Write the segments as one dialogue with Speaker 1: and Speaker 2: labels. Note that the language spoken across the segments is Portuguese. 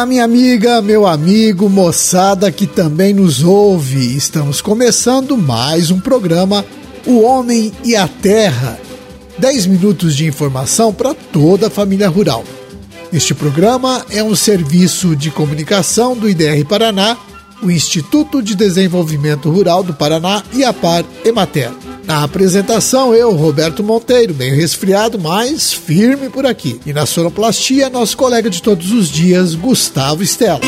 Speaker 1: Olá, minha amiga, meu amigo, moçada que também nos ouve. Estamos começando mais um programa O Homem e a Terra. 10 minutos de informação para toda a família rural. Este programa é um serviço de comunicação do IDR Paraná, o Instituto de Desenvolvimento Rural do Paraná e a Par Emater. Na apresentação, eu, Roberto Monteiro, meio resfriado, mas firme por aqui. E na sonoplastia, nosso colega de todos os dias, Gustavo Stella.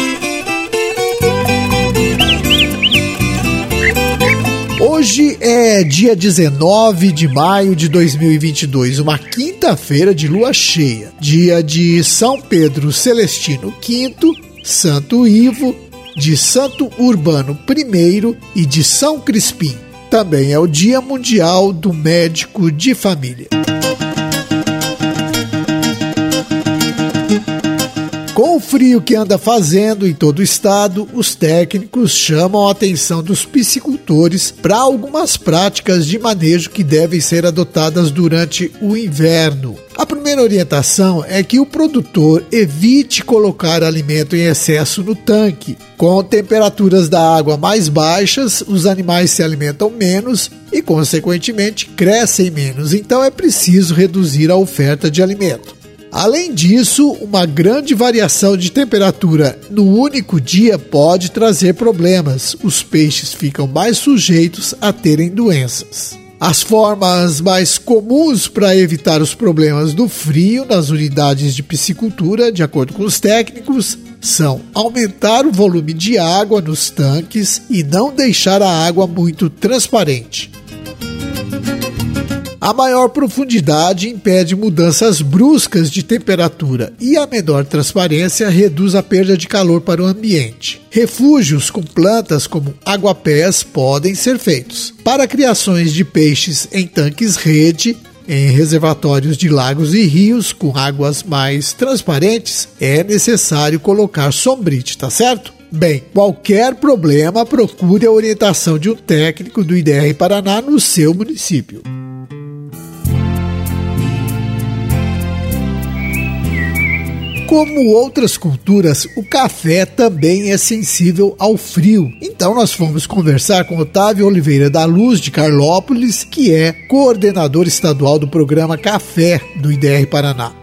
Speaker 1: Hoje é dia 19 de maio de 2022, uma quinta-feira de lua cheia, dia de São Pedro Celestino V, Santo Ivo, de Santo Urbano I e de São Crispim. Também é o Dia Mundial do Médico de Família. Com o frio que anda fazendo em todo o estado, os técnicos chamam a atenção dos piscicultores para algumas práticas de manejo que devem ser adotadas durante o inverno. Primeira orientação é que o produtor evite colocar alimento em excesso no tanque. Com temperaturas da água mais baixas, os animais se alimentam menos e, consequentemente, crescem menos, então é preciso reduzir a oferta de alimento. Além disso, uma grande variação de temperatura no único dia pode trazer problemas. Os peixes ficam mais sujeitos a terem doenças. As formas mais comuns para evitar os problemas do frio nas unidades de piscicultura, de acordo com os técnicos, são aumentar o volume de água nos tanques e não deixar a água muito transparente. A maior profundidade impede mudanças bruscas de temperatura e a menor transparência reduz a perda de calor para o ambiente. Refúgios com plantas como aguapés podem ser feitos. Para criações de peixes em tanques rede, em reservatórios de lagos e rios com águas mais transparentes, é necessário colocar sombrite, tá certo? Bem, qualquer problema, procure a orientação de um técnico do IDR Paraná no seu município. Como outras culturas, o café também é sensível ao frio. Então nós fomos conversar com Otávio Oliveira da Luz de Carlópolis, que é coordenador estadual do programa Café do IDR Paraná.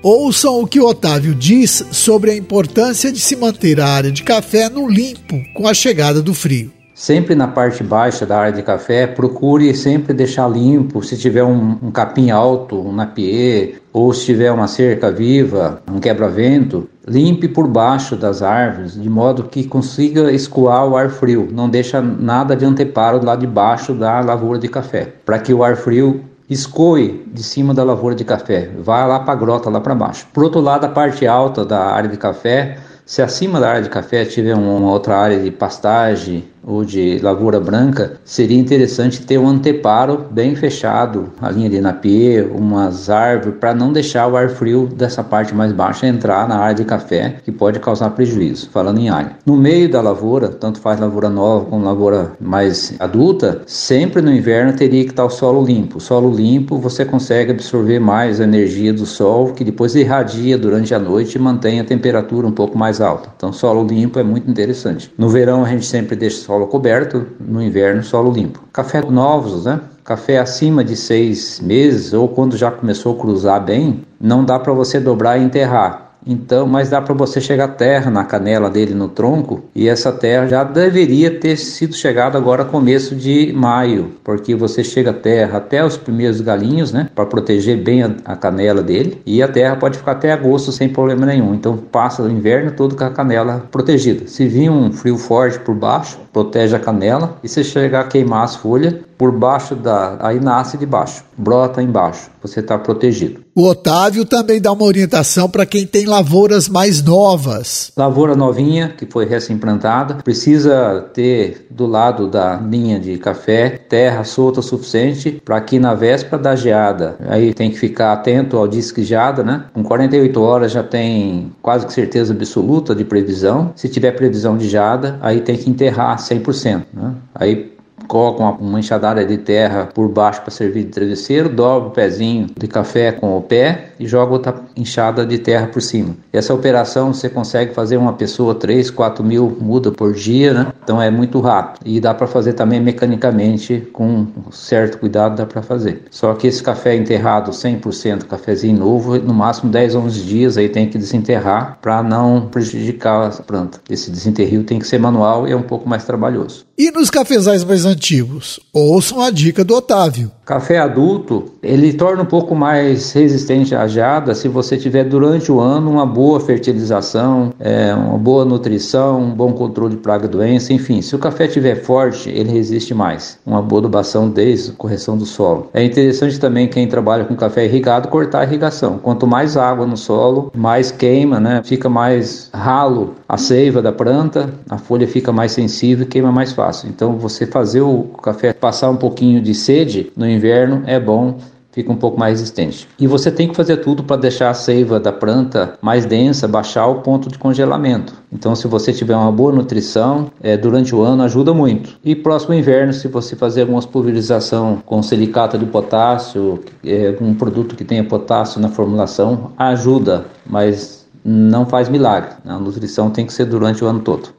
Speaker 1: Ouçam o que o Otávio diz sobre a importância de se manter a área de café no limpo com a chegada do frio.
Speaker 2: Sempre na parte baixa da área de café, procure sempre deixar limpo. Se tiver um, um capim alto, um napier, ou se tiver uma cerca viva, um quebra-vento, limpe por baixo das árvores, de modo que consiga escoar o ar frio. Não deixa nada de anteparo lá de baixo da lavoura de café, para que o ar frio escoe de cima da lavoura de café, vá lá para a grota, lá para baixo. Por outro lado, a parte alta da área de café, se acima da área de café tiver uma outra área de pastagem ou de lavoura branca, seria interessante ter um anteparo bem fechado, a linha de napier, umas árvores, para não deixar o ar frio dessa parte mais baixa entrar na área de café, que pode causar prejuízo, falando em área. No meio da lavoura, tanto faz lavoura nova como lavoura mais adulta, sempre no inverno teria que estar o solo limpo. Solo limpo você consegue absorver mais a energia do sol, que depois irradia durante a noite e mantém a temperatura um pouco mais alta. Então, solo limpo é muito interessante. No verão a gente sempre deixa o solo coberto, no inverno solo limpo. Café novos, né? Café acima de seis meses ou quando já começou a cruzar bem, não dá para você dobrar e enterrar. Então, mas dá para você chegar terra na canela dele no tronco e essa terra já deveria ter sido chegada agora começo de maio, porque você chega terra até os primeiros galinhos, né, para proteger bem a, a, canela dele e a terra pode ficar até agosto sem problema nenhum. Então passa o inverno todo com a canela protegida. Se vir um frio forte por baixo, protege a canela e se chegar a queimar as folhas, por baixo da. Aí nasce de baixo, brota embaixo, você está protegido.
Speaker 1: O Otávio também dá uma orientação para quem tem lavouras mais novas.
Speaker 2: Lavoura novinha, que foi recém-plantada, precisa ter do lado da linha de café terra solta o suficiente para que na véspera da geada, aí tem que ficar atento ao disque geada, né? Com 48 horas já tem quase que certeza absoluta de previsão. Se tiver previsão de geada, aí tem que enterrar 100%, né? Aí coloca uma, enxadada de terra por baixo para servir de travesseiro, dobra o pezinho de café com o pé e joga outra enxada de terra por cima. Essa operação você consegue fazer uma pessoa 3, 4 mil muda por dia, né? Então é muito rápido e dá para fazer também mecanicamente com certo cuidado dá para fazer. Só que esse café enterrado 100% cafezinho novo, no máximo 10, 11 dias aí tem que desenterrar para não prejudicar a planta. Esse desenterrio tem que ser manual e é um pouco mais trabalhoso.
Speaker 1: E nos cafezais mais antigos? Ouçam a dica do Otávio.
Speaker 2: Café adulto, ele torna um pouco mais resistente à geada se você tiver durante o ano uma boa fertilização, é, uma boa nutrição, um bom controle de praga e doença, enfim. Se o café estiver forte, ele resiste mais. Uma boa adubação desde a correção do solo. É interessante também quem trabalha com café irrigado cortar a irrigação. Quanto mais água no solo, mais queima, né? Fica mais ralo a seiva da planta, a folha fica mais sensível e queima mais fácil. Então você fazer o café passar um pouquinho de sede no inverno é bom fica um pouco mais resistente. E você tem que fazer tudo para deixar a seiva da planta mais densa, baixar o ponto de congelamento. Então, se você tiver uma boa nutrição, é, durante o ano ajuda muito. E próximo inverno, se você fazer alguma pulverização com silicato de potássio, é, um produto que tenha potássio na formulação, ajuda, mas não faz milagre. A nutrição tem que ser durante o ano todo.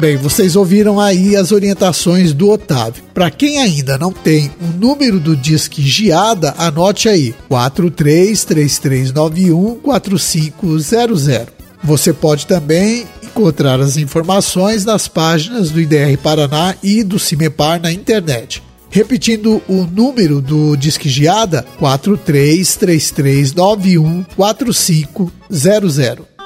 Speaker 1: Bem, vocês ouviram aí as orientações do Otávio. Para quem ainda não tem o número do Disque Giada, anote aí: 4333914500. Você pode também encontrar as informações nas páginas do IDR Paraná e do Cimepar na internet. Repetindo o número do Disque Giada, 4333914500.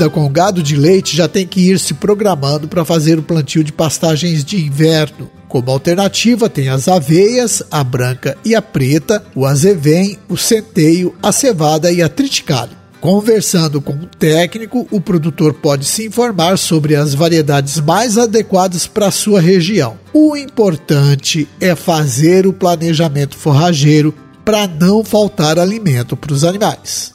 Speaker 1: Lida com gado de leite já tem que ir se programando para fazer o plantio de pastagens de inverno. Como alternativa, tem as aveias, a branca e a preta, o azevém, o centeio, a cevada e a triticale. Conversando com um técnico, o produtor pode se informar sobre as variedades mais adequadas para sua região. O importante é fazer o planejamento forrageiro para não faltar alimento para os animais.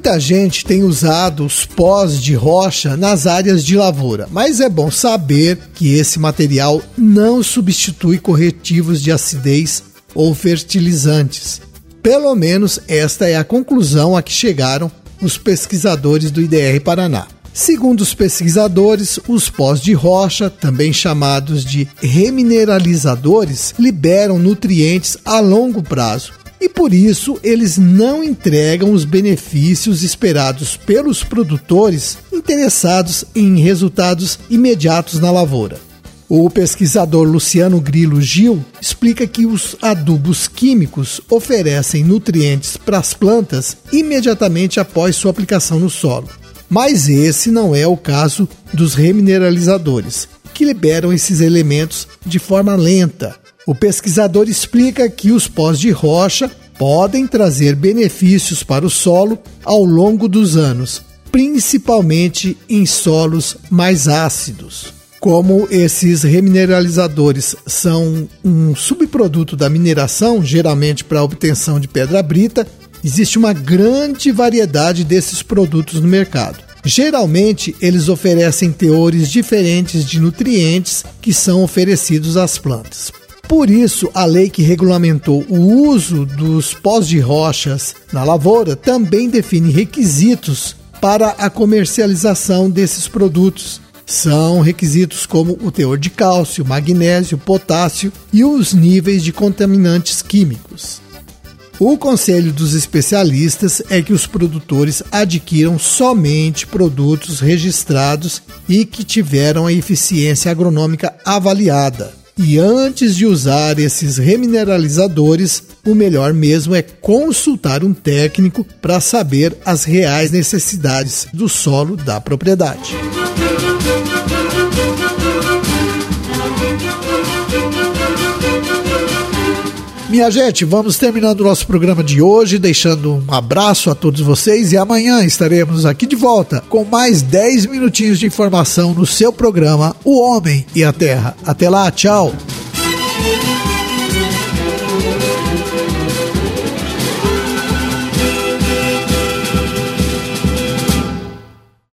Speaker 1: Muita gente tem usado os pós de rocha nas áreas de lavoura, mas é bom saber que esse material não substitui corretivos de acidez ou fertilizantes. Pelo menos esta é a conclusão a que chegaram os pesquisadores do IDR Paraná. Segundo os pesquisadores, os pós de rocha, também chamados de remineralizadores, liberam nutrientes a longo prazo e por isso eles não entregam os benefícios esperados pelos produtores interessados em resultados imediatos na lavoura. O pesquisador Luciano Grilo Gil explica que os adubos químicos oferecem nutrientes para as plantas imediatamente após sua aplicação no solo. Mas esse não é o caso dos remineralizadores, que liberam esses elementos de forma lenta, o pesquisador explica que os pós de rocha podem trazer benefícios para o solo ao longo dos anos, principalmente em solos mais ácidos. Como esses remineralizadores são um subproduto da mineração, geralmente para a obtenção de pedra brita, existe uma grande variedade desses produtos no mercado. Geralmente, eles oferecem teores diferentes de nutrientes que são oferecidos às plantas. Por isso, a lei que regulamentou o uso dos pós de rochas na lavoura também define requisitos para a comercialização desses produtos. São requisitos como o teor de cálcio, magnésio, potássio e os níveis de contaminantes químicos. O conselho dos especialistas é que os produtores adquiram somente produtos registrados e que tiveram a eficiência agronômica avaliada. E antes de usar esses remineralizadores, o melhor mesmo é consultar um técnico para saber as reais necessidades do solo da propriedade. Minha gente, vamos terminando o nosso programa de hoje, deixando um abraço a todos vocês e amanhã estaremos aqui de volta com mais 10 minutinhos de informação no seu programa O Homem e a Terra. Até lá, tchau!